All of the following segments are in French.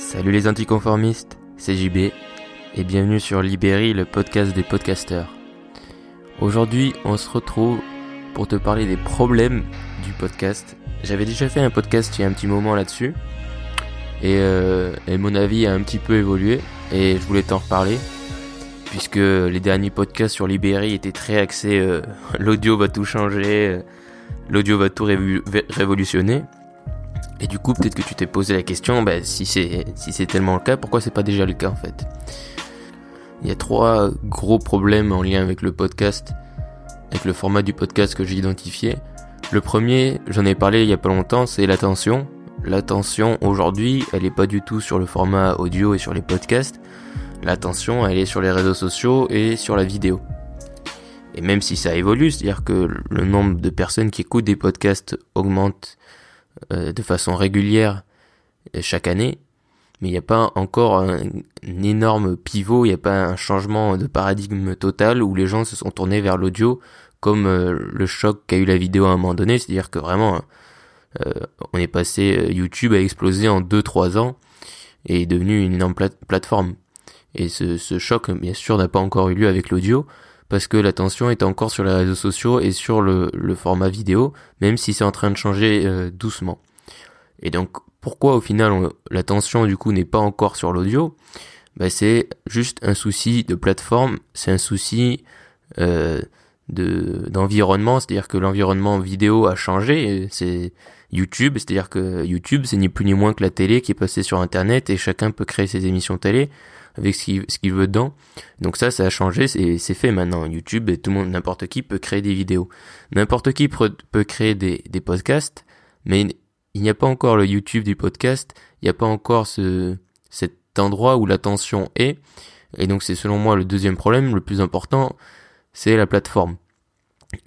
Salut les anticonformistes, c'est JB et bienvenue sur Libéry, le podcast des podcasteurs. Aujourd'hui, on se retrouve pour te parler des problèmes du podcast. J'avais déjà fait un podcast il y a un petit moment là-dessus et, euh, mon avis a un petit peu évolué et je voulais t'en reparler puisque les derniers podcasts sur Libéry étaient très axés euh, l'audio va tout changer, euh, l'audio va tout révolutionner. Et du coup, peut-être que tu t'es posé la question, bah, si c'est si c'est tellement le cas, pourquoi c'est pas déjà le cas en fait? Il y a trois gros problèmes en lien avec le podcast, avec le format du podcast que j'ai identifié. Le premier, j'en ai parlé il y a pas longtemps, c'est l'attention. L'attention aujourd'hui, elle est pas du tout sur le format audio et sur les podcasts. L'attention, elle est sur les réseaux sociaux et sur la vidéo. Et même si ça évolue, c'est-à-dire que le nombre de personnes qui écoutent des podcasts augmente euh, de façon régulière euh, chaque année, mais il n'y a pas encore un, énorme pivot, il n'y a pas un changement de paradigme total où les gens se sont tournés vers l'audio comme euh, le choc qu'a eu la vidéo à un moment donné, c'est-à-dire que vraiment on est passé, YouTube a explosé en 2-3 ans et est devenu une énorme plate- plateforme. Et ce choc, bien sûr, n'a pas encore eu lieu avec l'audio, parce que l'attention est encore sur les réseaux sociaux et sur le, le format vidéo, même si c'est en train de changer euh, doucement. Et donc, pourquoi au final on- l'attention du coup n'est pas encore sur l'audio? Bah, C'est juste un souci de plateforme, c'est un souci euh, de d'environnement, c'est-à-dire que l'environnement vidéo a changé, c'est YouTube, c'est-à-dire que YouTube c'est ni plus ni moins que la télé qui est passée sur Internet et chacun peut créer ses émissions télé avec ce qu'il veut dedans. Donc ça, ça a changé, c'est fait maintenant. YouTube, et tout le monde, n'importe qui peut créer des vidéos. N'importe qui peut créer des, podcasts, mais il n'y a pas encore le YouTube du podcast, il n'y a pas encore ce, cet endroit où l'attention est. Et donc c'est selon moi le deuxième problème, le plus important, c'est la plateforme.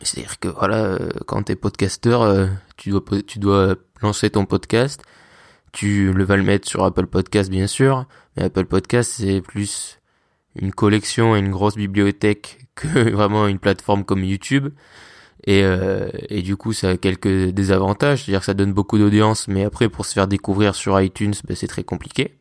C'est-à-dire que voilà, euh, quand t'es podcasteur, euh, tu tu dois lancer ton podcast, tu le vas le mettre sur Apple Podcast bien sûr, mais Apple Podcast c'est plus une collection et une grosse bibliothèque que vraiment une plateforme comme YouTube. Et, euh, et du coup, ça a quelques désavantages, c'est-à-dire que ça donne beaucoup d'audience, mais après, pour se faire découvrir sur iTunes, ben, c'est très compliqué.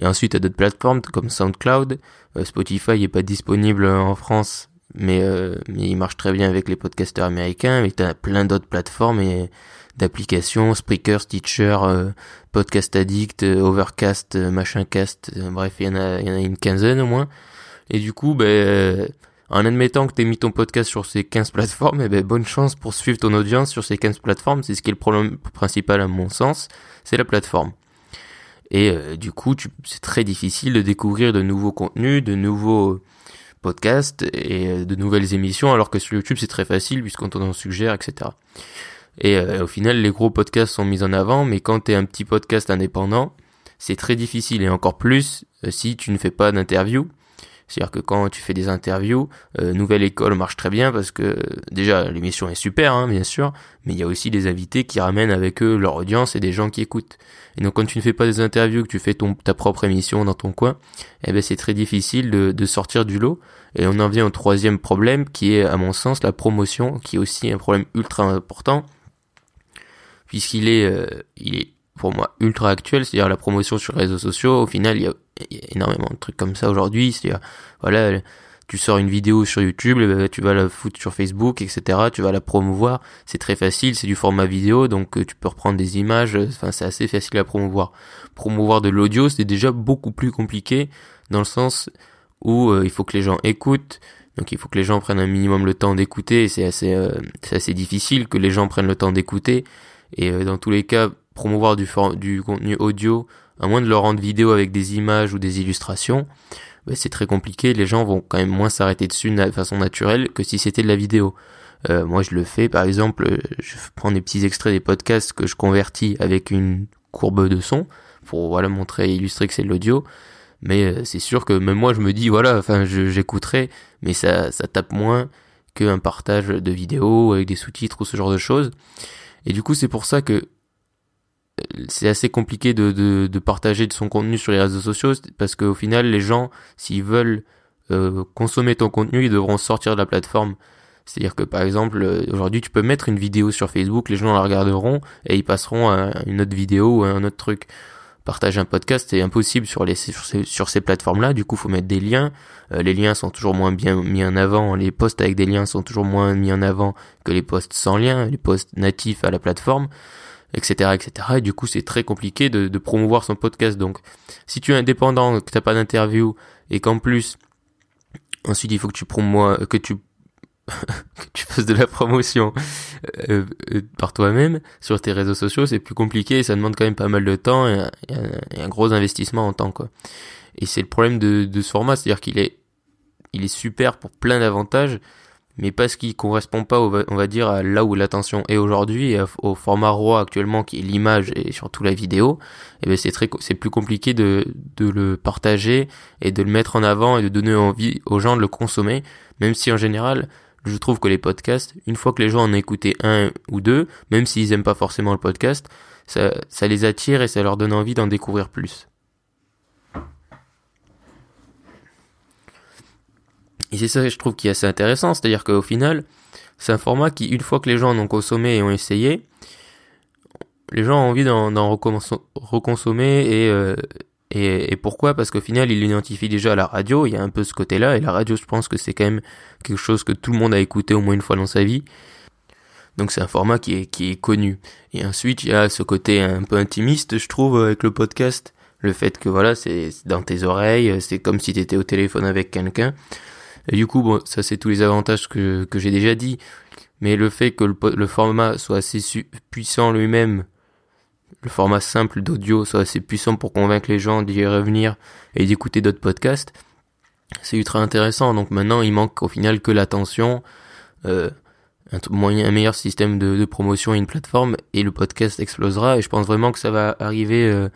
Et ensuite, a d'autres plateformes comme SoundCloud. Euh, Spotify est pas disponible en France, mais, euh, mais il marche très bien avec les podcasteurs américains. Mais tu as plein d'autres plateformes et d'applications, Spreaker, Stitcher, euh, Podcast Addict, euh, Overcast, euh, Machincast, bref, il y, en a, il y en a une quinzaine au moins. Et du coup, ben, en admettant que tu mis ton podcast sur ces 15 plateformes, eh ben, bonne chance pour suivre ton audience sur ces 15 plateformes. C'est ce qui est le problème principal à mon sens, c'est la plateforme. Et euh, du coup, c'est très difficile de découvrir de nouveaux contenus, de nouveaux podcasts et de nouvelles émissions, alors que sur YouTube, c'est très facile puisqu'on t'en suggère, etc. Et euh, au final, les gros podcasts sont mis en avant, mais quand tu es un petit podcast indépendant, c'est très difficile, et encore plus euh, si tu ne fais pas d'interview. C'est-à-dire que quand tu fais des interviews, euh, Nouvelle École marche très bien parce que déjà l'émission est super, hein, bien sûr, mais il y a aussi des invités qui ramènent avec eux leur audience et des gens qui écoutent. Et donc quand tu ne fais pas des interviews, que tu fais ton, ta propre émission dans ton coin, eh ben c'est très difficile de, de sortir du lot. Et on en vient au troisième problème qui est à mon sens la promotion, qui est aussi un problème ultra important, puisqu'il est, euh, il est pour moi ultra actuel, c'est-à-dire la promotion sur les réseaux sociaux. Au final, il y a, énormément de trucs comme ça aujourd'hui, c'est-à-dire voilà, tu sors une vidéo sur YouTube, eh ben, tu vas la foutre sur Facebook, etc. Tu vas la promouvoir. C'est très facile, c'est du format vidéo, donc euh, tu peux reprendre des images. euh, Enfin, c'est assez facile à promouvoir. Promouvoir de l'audio, c'est déjà beaucoup plus compliqué dans le sens où euh, il faut que les gens écoutent. Donc il faut que les gens prennent un minimum le temps d'écouter. C'est assez, euh, c'est assez difficile que les gens prennent le temps d'écouter. Et euh, dans tous les cas, promouvoir du, du contenu audio, à moins de le rendre vidéo avec des images ou des illustrations, bah, c'est très compliqué. Les gens vont quand même moins s'arrêter dessus de façon naturelle que si c'était de la vidéo. Euh, moi, je le fais, par exemple, euh, je prends des petits extraits des podcasts que je convertis avec une courbe de son pour voilà montrer illustrer que c'est de l'audio. Mais euh, c'est sûr que même moi, je me dis voilà, enfin, j'écouterai, mais ça, ça tape moins qu'un partage de vidéos avec des sous-titres ou ce genre de choses. Et du coup, c'est pour ça que euh, c'est assez compliqué de, partager de son contenu sur les réseaux sociaux parce qu'au final, les gens, s'ils veulent euh, consommer ton contenu, ils devront sortir de la plateforme. C'est-à-dire que par exemple, euh, aujourd'hui, tu peux mettre une vidéo sur Facebook, les gens la regarderont et ils passeront à une autre vidéo ou à un autre truc. Partager un podcast, c'est impossible sur les sur ces, sur ces plateformes-là. Du coup, faut mettre des liens. Euh, les liens sont toujours moins bien mis en avant. Les posts avec des liens sont toujours moins mis en avant que les posts sans lien, les posts natifs à la plateforme, etc., etc. Et du coup, c'est très compliqué de, de promouvoir son podcast. Donc, si tu es indépendant, que t'as pas d'interview et qu'en plus ensuite il faut que tu promouvois, que tu que tu fasses de la promotion euh, euh, par toi-même sur tes réseaux sociaux, c'est plus compliqué et ça demande quand même pas mal de temps et, un, gros investissement en temps quoi. Et c'est le problème de, ce format, c'est-à-dire qu'il est il est super pour plein d'avantages, mais parce qu'il correspond pas, on va dire, à là où l'attention est aujourd'hui, au format roi actuellement qui est l'image et surtout la vidéo, et eh ben c'est très, c'est plus compliqué de, de le partager et de le mettre en avant et de donner envie aux gens de le consommer, même si en général, je trouve que les podcasts, une fois que les gens en ont écouté un ou deux, même s'ils aiment pas forcément le podcast, ça, les attire et ça leur donne envie d'en découvrir plus. Et c'est ça que je trouve qui est assez intéressant, c'est-à-dire qu'au final, c'est un format qui, une fois que les gens en ont consommé et ont essayé, les gens ont envie d'en reconsommer et, euh, et, pourquoi? Parce qu'au final, il l'identifie déjà à la radio, il y a un peu ce côté-là, et la radio, je pense que c'est quand même quelque chose que tout le monde a écouté au moins une fois dans sa vie. Donc c'est un format qui est, connu. Et ensuite, il y a ce côté un peu intimiste, je trouve, avec le podcast. Le fait que voilà, c'est dans tes oreilles, c'est comme si tu étais au téléphone avec quelqu'un. Et du coup, bon, ça c'est tous les avantages que, que j'ai déjà dit. Mais le fait que le, le format soit assez puissant lui-même le format simple d'audio soit assez puissant pour convaincre les gens d'y revenir et d'écouter d'autres podcasts, c'est ultra intéressant. Donc maintenant, il manque au final que l'attention, euh, un moyen, un meilleur système de, promotion et une plateforme, et le podcast explosera. Et je pense vraiment que ça va arriver euh,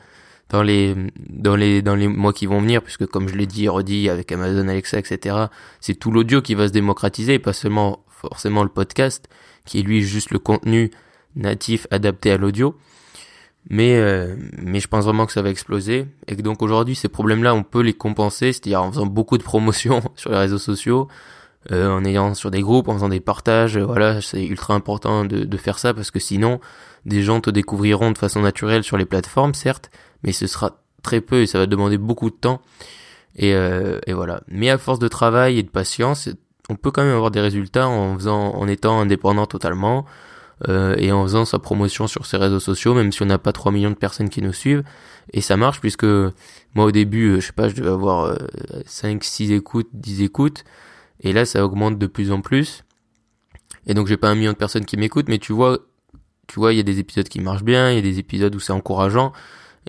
dans les dans les dans les mois qui vont venir, puisque comme je l'ai dit et redit avec Amazon Alexa, etc., c'est tout l'audio qui va se démocratiser, pas seulement forcément le podcast, qui est lui juste le contenu natif adapté à l'audio. Mais, euh, mais je pense vraiment que ça va exploser et que donc aujourd'hui ces problèmes-là on peut les compenser, c'est-à-dire en faisant beaucoup de promotions sur les réseaux sociaux, euh, en ayant sur des groupes, en faisant des partages, voilà, c'est ultra important de, de faire ça parce que sinon des gens te découvriront de façon naturelle sur les plateformes, certes, mais ce sera très peu et ça va demander beaucoup de temps. Et, euh, et voilà. Mais à force de travail et de patience, on peut quand même avoir des résultats en faisant, en étant indépendant totalement, euh, et en faisant sa promotion sur ses réseaux sociaux, même si on n'a pas 3 millions de personnes qui nous suivent. Et ça marche puisque moi au début, euh, je sais pas, je devais avoir 5, euh, 6 écoutes, 10 écoutes. Et là, ça augmente de plus en plus. Et donc j'ai pas un million de personnes qui m'écoutent, mais tu vois, tu vois, il y a des épisodes qui marchent bien, il y a des épisodes où c'est encourageant.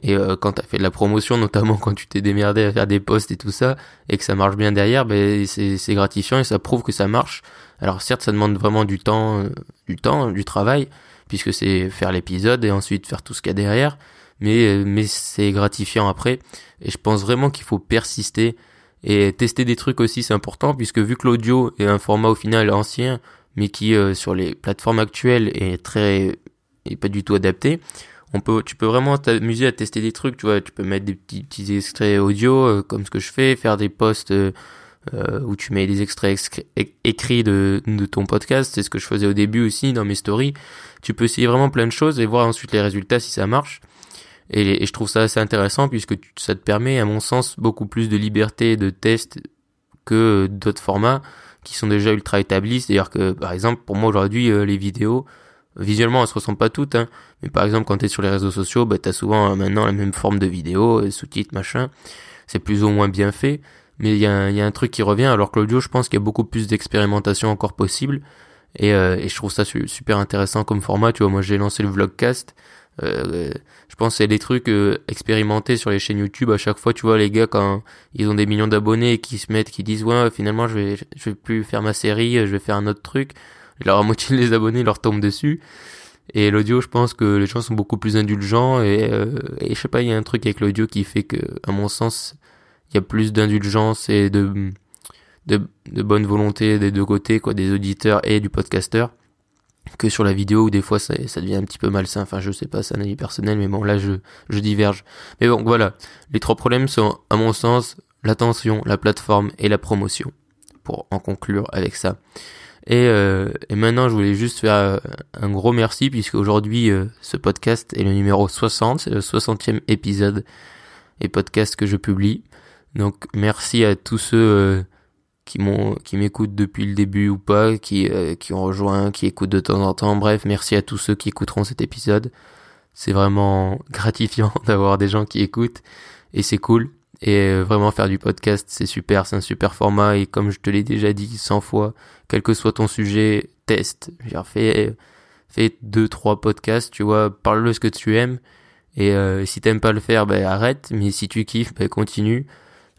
Et euh, quand t'as fait de la promotion, notamment quand tu t'es démerdé à faire des posts et tout ça, et que ça marche bien derrière, ben c'est gratifiant et ça prouve que ça marche. Alors certes, ça demande vraiment du temps, euh, du temps, du travail, puisque c'est faire l'épisode et ensuite faire tout ce qu'il y a derrière, mais euh, mais c'est gratifiant après. Et je pense vraiment qu'il faut persister et tester des trucs aussi, c'est important, puisque vu que l'audio est un format au final ancien, mais qui sur les plateformes actuelles est très est pas du tout adapté on peut, tu peux vraiment t'amuser à tester des trucs, tu vois, tu peux mettre des petits, petits extraits audio, euh, comme ce que je fais, faire des posts euh, euh où tu mets des extraits écrits de, de ton podcast, c'est ce que je faisais au début aussi dans mes stories. Tu peux essayer vraiment plein de choses et voir ensuite les résultats si ça marche. Et, je trouve ça assez intéressant puisque ça te permet, à mon sens, beaucoup plus de liberté de test que d'autres formats qui sont déjà ultra établis. C'est-à-dire que, par exemple, pour moi aujourd'hui, euh, les vidéos, Visuellement, elles se ressemblent pas toutes, hein. mais par exemple, quand tu es sur les réseaux sociaux, bah, tu as souvent euh, maintenant la même forme de vidéo, euh, sous-titres, machin. C'est plus ou moins bien fait, mais il y, a, un truc qui revient, alors que l'audio, je pense qu'il y a beaucoup plus d'expérimentation encore possible, et, euh, et, je trouve ça super intéressant comme format. Tu vois, moi j'ai lancé le vlogcast. Je pense c'est des trucs expérimentés sur les chaînes YouTube. À chaque fois, tu vois, les gars quand ils ont des millions d'abonnés qui se mettent, qui disent ouais, finalement je vais, je vais plus faire ma série, je vais faire un autre truc la moitié des abonnés leur tombent dessus. Et l'audio, je pense que les gens sont beaucoup plus indulgents et, euh, et je sais pas, il y a un truc avec l'audio qui fait que, à mon sens, il y a plus d'indulgence et de, de, de, bonne volonté des deux côtés, quoi, des auditeurs et du podcasteur, que sur la vidéo où des fois ça, ça devient un petit peu malsain. Enfin, je sais pas, c'est un avis personnel, mais bon, là, je, je diverge. Mais bon, voilà. Les trois problèmes sont, à mon sens, l'attention, la plateforme et la promotion. Pour en conclure avec ça. Et, euh, et maintenant, je voulais juste faire euh, un gros merci puisque aujourd'hui, euh, ce podcast est le numéro 60, c'est le 60e épisode et podcast que je publie. Donc, merci à tous ceux qui m'écoutent depuis le début ou pas, qui, qui ont rejoint, qui écoutent de temps en temps. Bref, merci à tous ceux qui écouteront cet épisode. C'est vraiment gratifiant d'avoir des gens qui écoutent et c'est cool. Et euh, vraiment faire du podcast, c'est super, c'est un super format. Et comme je te l'ai déjà dit 100 fois, quel que soit ton sujet, teste. J'ai fait, fais deux, trois podcasts, tu vois, parle-le ce que tu aimes. Et euh, si t'aimes pas le faire, ben arrête. Mais si tu kiffes, ben continue.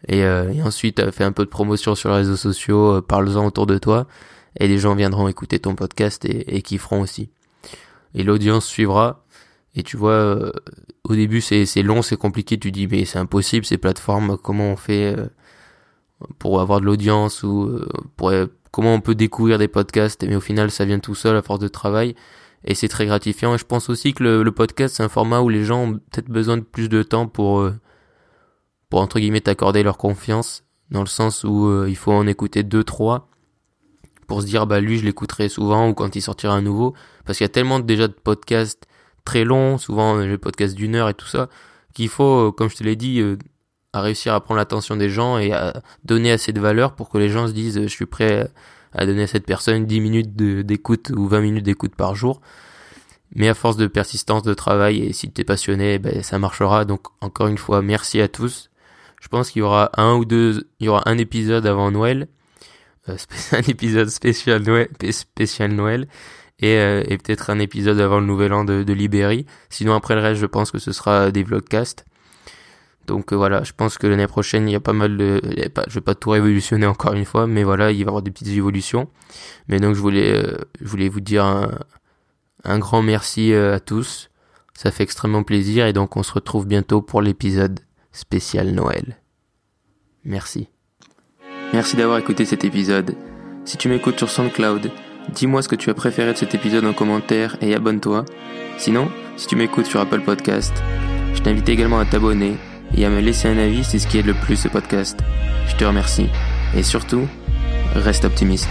Et, euh, et ensuite, fais un peu de promotion sur les réseaux sociaux, parle-en autour de toi. Et les gens viendront écouter ton podcast et, et kifferont aussi. Et l'audience suivra. Et tu vois, euh, au début c'est long, c'est compliqué, tu dis mais c'est impossible ces plateformes, comment on fait euh, pour avoir de l'audience ou euh, pour comment on peut découvrir des podcasts? Mais au final ça vient tout seul à force de travail. Et c'est très gratifiant. Et je pense aussi que le, podcast c'est un format où les gens ont peut-être besoin de plus de temps pour pour entre guillemets t'accorder leur confiance. Dans le sens où il faut en écouter deux trois pour se dire bah lui je l'écouterai souvent ou quand il sortira un nouveau. Parce qu'il y a tellement déjà de podcasts très long, souvent le podcast d'une heure et tout ça, qu'il faut, euh, comme je te l'ai dit, euh, à réussir à prendre l'attention des gens et à donner assez de valeur pour que les gens se disent je suis prêt à donner à cette personne 10 minutes d'écoute ou 20 minutes d'écoute par jour. Mais à force de persistance, de travail et si tu es passionné, ben, ça marchera. Donc encore une fois, merci à tous. Je pense qu'il y aura un ou deux, il y aura un épisode avant Noël, euh, un épisode spécial Noël, spécial Noël et, euh, et peut-être un épisode avant le nouvel an de, de Libéry. Sinon après le reste, je pense que ce sera des vlogcasts. Donc euh, voilà, je pense que l'année prochaine, il y a pas mal de... Je vais pas tout révolutionner encore une fois, mais voilà, il va y avoir des petites évolutions. Mais donc je voulais, euh, je voulais vous dire un, un grand merci à tous. Ça fait extrêmement plaisir et donc on se retrouve bientôt pour l'épisode spécial Noël. Merci. Merci d'avoir écouté cet épisode. Si tu m'écoutes sur SoundCloud, Dis-moi ce que tu as préféré de cet épisode en commentaire et abonne-toi. Sinon, si tu m'écoutes sur Apple Podcast, je t'invite également à t'abonner et à me laisser un avis, c'est ce qui aide le plus ce podcast. Je te remercie. Et surtout, reste optimiste.